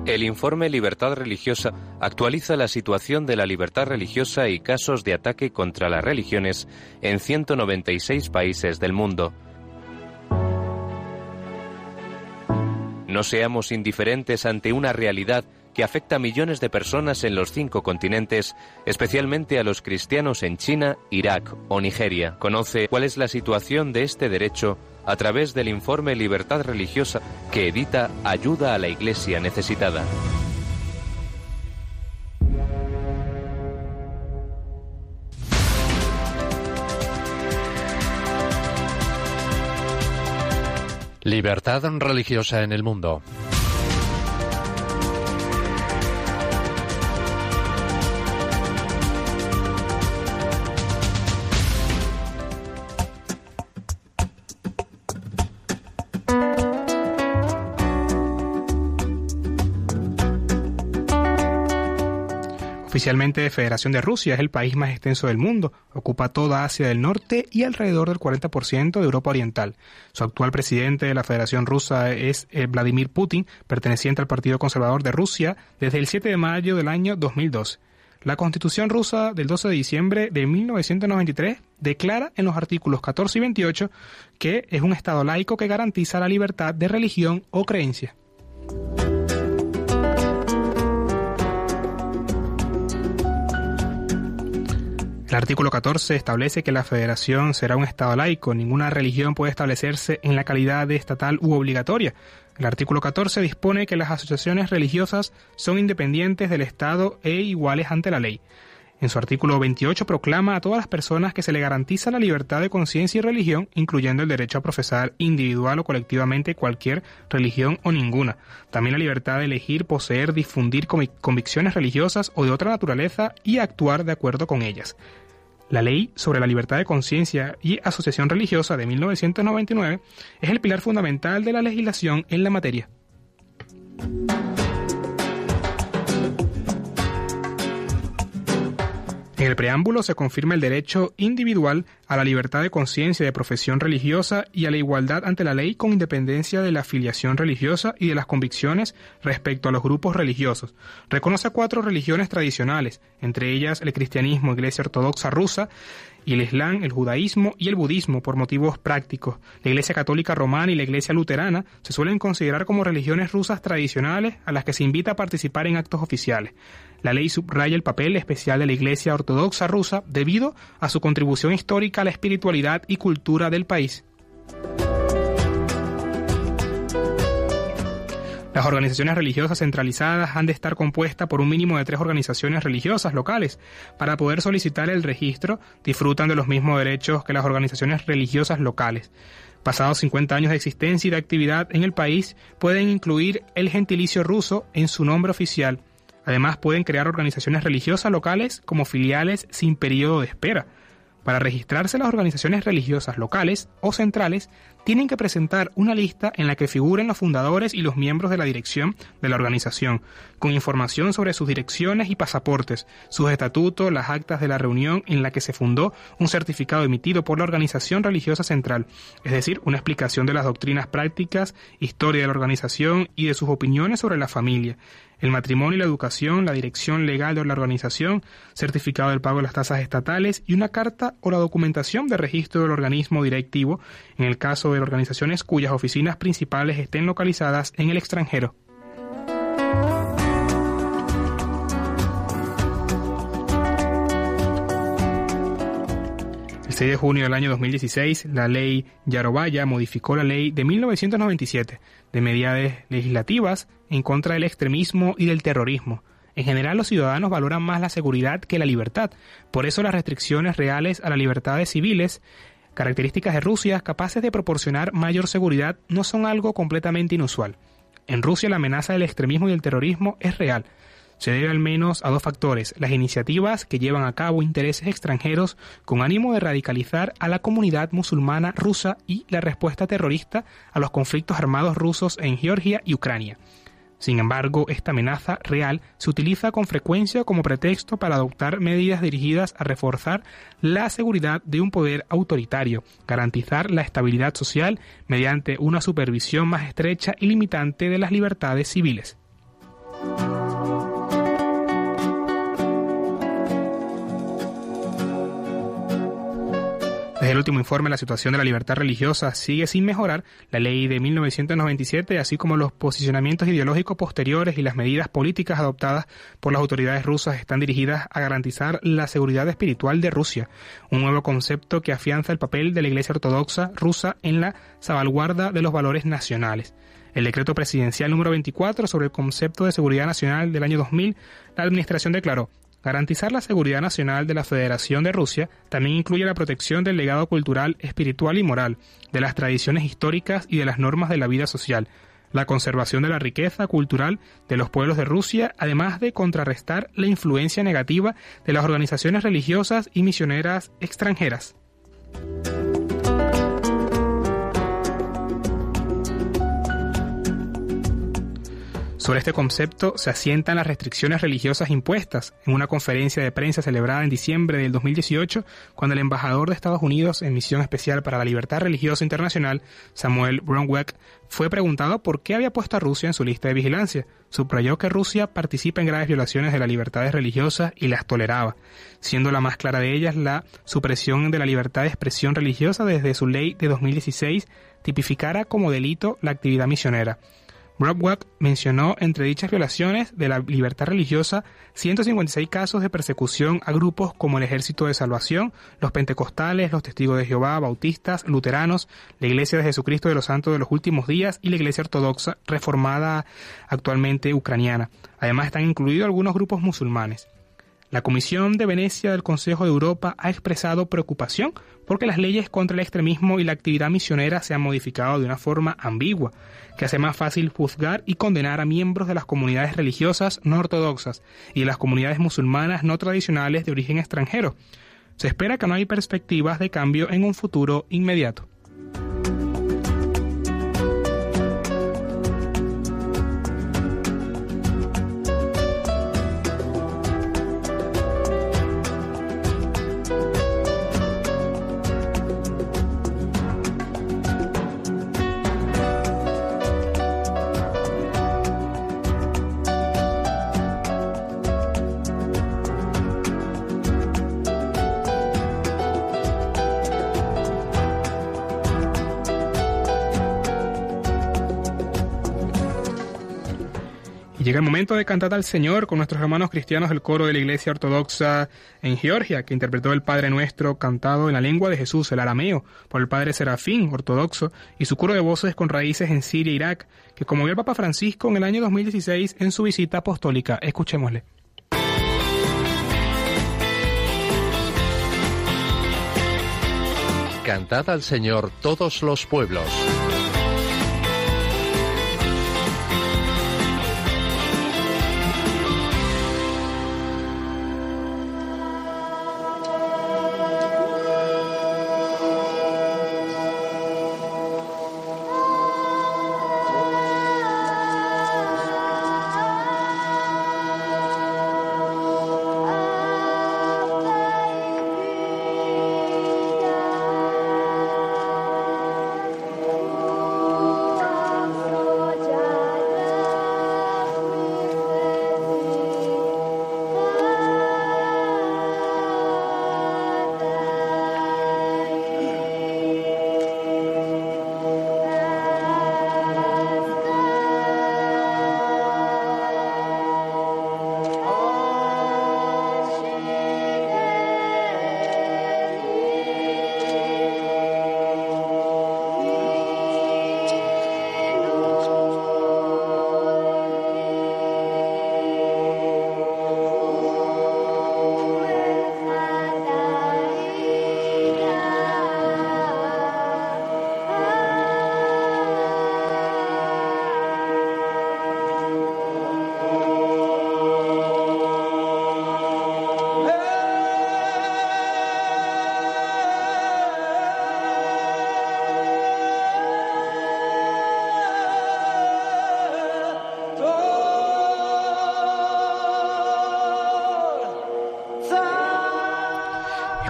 El informe Libertad Religiosa actualiza la situación de la libertad religiosa y casos de ataque contra las religiones en 196 países del mundo. No seamos indiferentes ante una realidad que afecta a millones de personas en los cinco continentes, especialmente a los cristianos en China, Irak o Nigeria. Conoce cuál es la situación de este derecho a través del informe Libertad Religiosa que edita Ayuda a la Iglesia Necesitada. Libertad religiosa en el mundo. Oficialmente, Federación de Rusia es el país más extenso del mundo, ocupa toda Asia del Norte y alrededor del 40% de Europa Oriental. Su actual presidente de la Federación Rusa es eh, Vladimir Putin, perteneciente al Partido Conservador de Rusia desde el 7 de mayo del año 2012. La Constitución rusa del 12 de diciembre de 1993 declara en los artículos 14 y 28 que es un Estado laico que garantiza la libertad de religión o creencia. El artículo 14 establece que la federación será un Estado laico. Ninguna religión puede establecerse en la calidad de estatal u obligatoria. El artículo 14 dispone que las asociaciones religiosas son independientes del Estado e iguales ante la ley. En su artículo 28 proclama a todas las personas que se le garantiza la libertad de conciencia y religión, incluyendo el derecho a profesar individual o colectivamente cualquier religión o ninguna. También la libertad de elegir, poseer, difundir convicciones religiosas o de otra naturaleza y actuar de acuerdo con ellas. La Ley sobre la Libertad de Conciencia y Asociación Religiosa de 1999 es el pilar fundamental de la legislación en la materia. En el preámbulo se confirma el derecho individual a la libertad de conciencia de profesión religiosa y a la igualdad ante la ley con independencia de la afiliación religiosa y de las convicciones respecto a los grupos religiosos. Reconoce cuatro religiones tradicionales, entre ellas el cristianismo, Iglesia Ortodoxa Rusa, y el Islam, el judaísmo y el budismo por motivos prácticos. La Iglesia Católica Romana y la Iglesia Luterana se suelen considerar como religiones rusas tradicionales a las que se invita a participar en actos oficiales. La ley subraya el papel especial de la Iglesia Ortodoxa rusa debido a su contribución histórica a la espiritualidad y cultura del país. Las organizaciones religiosas centralizadas han de estar compuestas por un mínimo de tres organizaciones religiosas locales. Para poder solicitar el registro, disfrutan de los mismos derechos que las organizaciones religiosas locales. Pasados 50 años de existencia y de actividad en el país, pueden incluir el gentilicio ruso en su nombre oficial. Además, pueden crear organizaciones religiosas locales como filiales sin periodo de espera. Para registrarse las organizaciones religiosas locales o centrales, tienen que presentar una lista en la que figuren los fundadores y los miembros de la dirección de la organización, con información sobre sus direcciones y pasaportes, sus estatutos, las actas de la reunión en la que se fundó, un certificado emitido por la organización religiosa central, es decir, una explicación de las doctrinas prácticas, historia de la organización y de sus opiniones sobre la familia, el matrimonio y la educación, la dirección legal de la organización, certificado del pago de las tasas estatales y una carta o la documentación de registro del organismo directivo en el caso de organizaciones cuyas oficinas principales estén localizadas en el extranjero. 6 de junio del año 2016, la ley Yarovaya modificó la ley de 1997 de medidas legislativas en contra del extremismo y del terrorismo. En general, los ciudadanos valoran más la seguridad que la libertad. Por eso las restricciones reales a las libertades civiles, características de Rusia capaces de proporcionar mayor seguridad, no son algo completamente inusual. En Rusia la amenaza del extremismo y del terrorismo es real. Se debe al menos a dos factores, las iniciativas que llevan a cabo intereses extranjeros con ánimo de radicalizar a la comunidad musulmana rusa y la respuesta terrorista a los conflictos armados rusos en Georgia y Ucrania. Sin embargo, esta amenaza real se utiliza con frecuencia como pretexto para adoptar medidas dirigidas a reforzar la seguridad de un poder autoritario, garantizar la estabilidad social mediante una supervisión más estrecha y limitante de las libertades civiles. Desde el último informe, la situación de la libertad religiosa sigue sin mejorar. La ley de 1997, así como los posicionamientos ideológicos posteriores y las medidas políticas adoptadas por las autoridades rusas están dirigidas a garantizar la seguridad espiritual de Rusia, un nuevo concepto que afianza el papel de la Iglesia Ortodoxa rusa en la salvaguarda de los valores nacionales. El decreto presidencial número 24 sobre el concepto de seguridad nacional del año 2000, la Administración declaró Garantizar la seguridad nacional de la Federación de Rusia también incluye la protección del legado cultural, espiritual y moral, de las tradiciones históricas y de las normas de la vida social, la conservación de la riqueza cultural de los pueblos de Rusia, además de contrarrestar la influencia negativa de las organizaciones religiosas y misioneras extranjeras. Sobre este concepto se asientan las restricciones religiosas impuestas en una conferencia de prensa celebrada en diciembre del 2018, cuando el embajador de Estados Unidos en misión especial para la libertad religiosa internacional, Samuel Bromweck, fue preguntado por qué había puesto a Rusia en su lista de vigilancia. Subrayó que Rusia participa en graves violaciones de las libertades religiosas y las toleraba, siendo la más clara de ellas la supresión de la libertad de expresión religiosa desde su ley de 2016 tipificara como delito la actividad misionera. Wack mencionó entre dichas violaciones de la libertad religiosa 156 casos de persecución a grupos como el Ejército de Salvación, los Pentecostales, los Testigos de Jehová, Bautistas, Luteranos, la Iglesia de Jesucristo de los Santos de los Últimos Días y la Iglesia Ortodoxa reformada actualmente ucraniana. Además están incluidos algunos grupos musulmanes. La Comisión de Venecia del Consejo de Europa ha expresado preocupación porque las leyes contra el extremismo y la actividad misionera se han modificado de una forma ambigua, que hace más fácil juzgar y condenar a miembros de las comunidades religiosas no ortodoxas y de las comunidades musulmanas no tradicionales de origen extranjero. Se espera que no hay perspectivas de cambio en un futuro inmediato. Llega el momento de cantar al Señor con nuestros hermanos cristianos del coro de la Iglesia Ortodoxa en Georgia, que interpretó el Padre Nuestro cantado en la lengua de Jesús, el arameo, por el Padre Serafín, ortodoxo, y su coro de voces con raíces en Siria e Irak, que como vio el Papa Francisco en el año 2016 en su visita apostólica. Escuchémosle. Cantad al Señor todos los pueblos.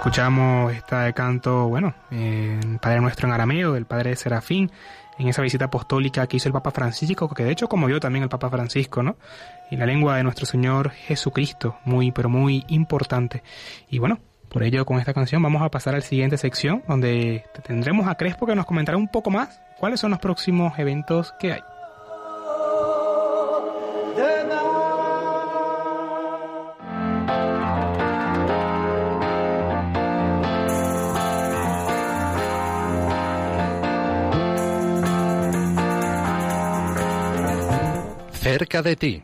Escuchamos esta canto, bueno, en Padre Nuestro en arameo, del Padre Serafín, en esa visita apostólica que hizo el Papa Francisco, que de hecho como vio también el Papa Francisco, ¿no? En la lengua de nuestro Señor Jesucristo, muy, pero muy importante. Y bueno, por ello con esta canción vamos a pasar a la siguiente sección, donde tendremos a Crespo que nos comentará un poco más cuáles son los próximos eventos que hay. Cerca de ti.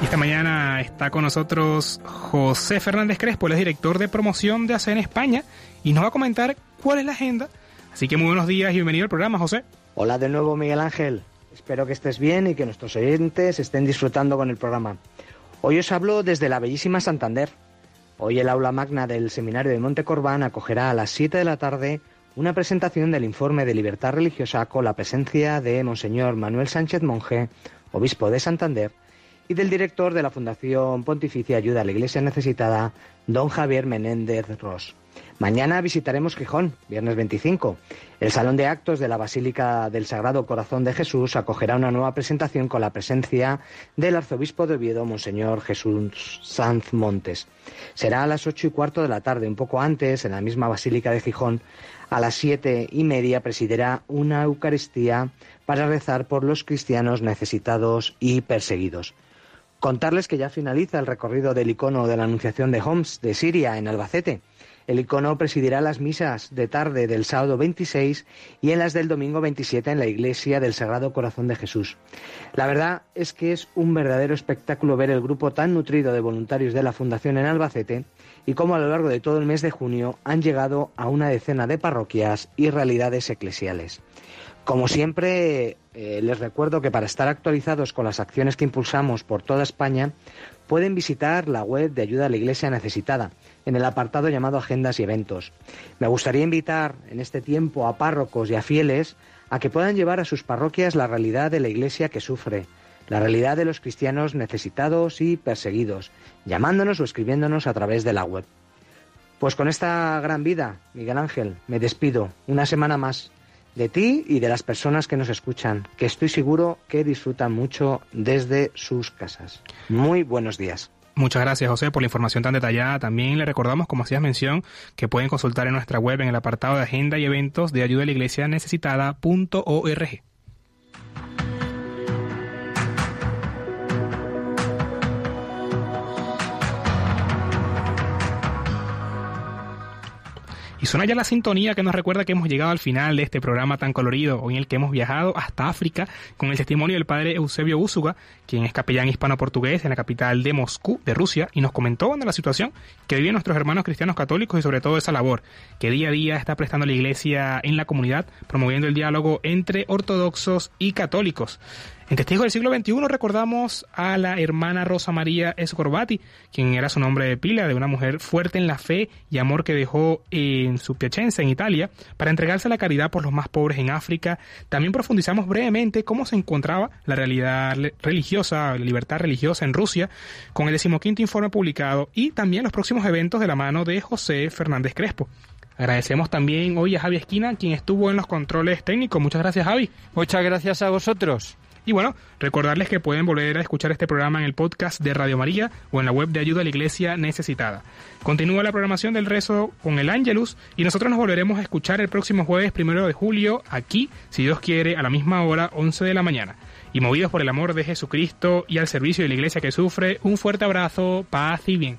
Y esta mañana está con nosotros José Fernández Crespo, él es director de promoción de ACEN España y nos va a comentar cuál es la agenda. Así que muy buenos días y bienvenido al programa, José. Hola de nuevo, Miguel Ángel. Espero que estés bien y que nuestros oyentes estén disfrutando con el programa. Hoy os hablo desde la bellísima Santander. Hoy el aula magna del Seminario de Monte Corbán acogerá a las 7 de la tarde una presentación del informe de libertad religiosa con la presencia de Monseñor Manuel Sánchez Monje, obispo de Santander, y del director de la Fundación Pontificia Ayuda a la Iglesia Necesitada, don Javier Menéndez Ross. Mañana visitaremos Gijón, viernes 25. El Salón de Actos de la Basílica del Sagrado Corazón de Jesús acogerá una nueva presentación con la presencia del arzobispo de Oviedo, Monseñor Jesús Sanz Montes. Será a las ocho y cuarto de la tarde, un poco antes, en la misma Basílica de Gijón, a las siete y media presidirá una Eucaristía para rezar por los cristianos necesitados y perseguidos. Contarles que ya finaliza el recorrido del icono de la Anunciación de Homs de Siria en Albacete. El icono presidirá las misas de tarde del sábado 26 y en las del domingo 27 en la iglesia del Sagrado Corazón de Jesús. La verdad es que es un verdadero espectáculo ver el grupo tan nutrido de voluntarios de la Fundación en Albacete y cómo a lo largo de todo el mes de junio han llegado a una decena de parroquias y realidades eclesiales. Como siempre, eh, les recuerdo que para estar actualizados con las acciones que impulsamos por toda España, pueden visitar la web de Ayuda a la Iglesia Necesitada, en el apartado llamado Agendas y Eventos. Me gustaría invitar en este tiempo a párrocos y a fieles a que puedan llevar a sus parroquias la realidad de la Iglesia que sufre, la realidad de los cristianos necesitados y perseguidos, llamándonos o escribiéndonos a través de la web. Pues con esta gran vida, Miguel Ángel, me despido una semana más de ti y de las personas que nos escuchan, que estoy seguro que disfrutan mucho desde sus casas. Muy buenos días. Muchas gracias, José, por la información tan detallada. También le recordamos, como hacías mención, que pueden consultar en nuestra web en el apartado de agenda y eventos de ayuda a la iglesia necesitada.org. Y suena ya la sintonía que nos recuerda que hemos llegado al final de este programa tan colorido, hoy en el que hemos viajado hasta África con el testimonio del padre Eusebio Úsuga, quien es capellán hispano-portugués en la capital de Moscú, de Rusia, y nos comentó de la situación que viven nuestros hermanos cristianos católicos y sobre todo esa labor que día a día está prestando la Iglesia en la comunidad, promoviendo el diálogo entre ortodoxos y católicos. En Testigos del siglo XXI recordamos a la hermana Rosa María Escorbati, quien era su nombre de pila, de una mujer fuerte en la fe y amor que dejó en su Piacenza, en Italia, para entregarse a la caridad por los más pobres en África. También profundizamos brevemente cómo se encontraba la realidad religiosa, la libertad religiosa en Rusia, con el decimoquinto informe publicado y también los próximos eventos de la mano de José Fernández Crespo. Agradecemos también hoy a Javi Esquina, quien estuvo en los controles técnicos. Muchas gracias, Javi. Muchas gracias a vosotros. Y bueno, recordarles que pueden volver a escuchar este programa en el podcast de Radio María o en la web de Ayuda a la Iglesia Necesitada. Continúa la programación del rezo con el Ángelus y nosotros nos volveremos a escuchar el próximo jueves primero de julio aquí, si Dios quiere, a la misma hora, 11 de la mañana. Y movidos por el amor de Jesucristo y al servicio de la Iglesia que sufre, un fuerte abrazo, paz y bien.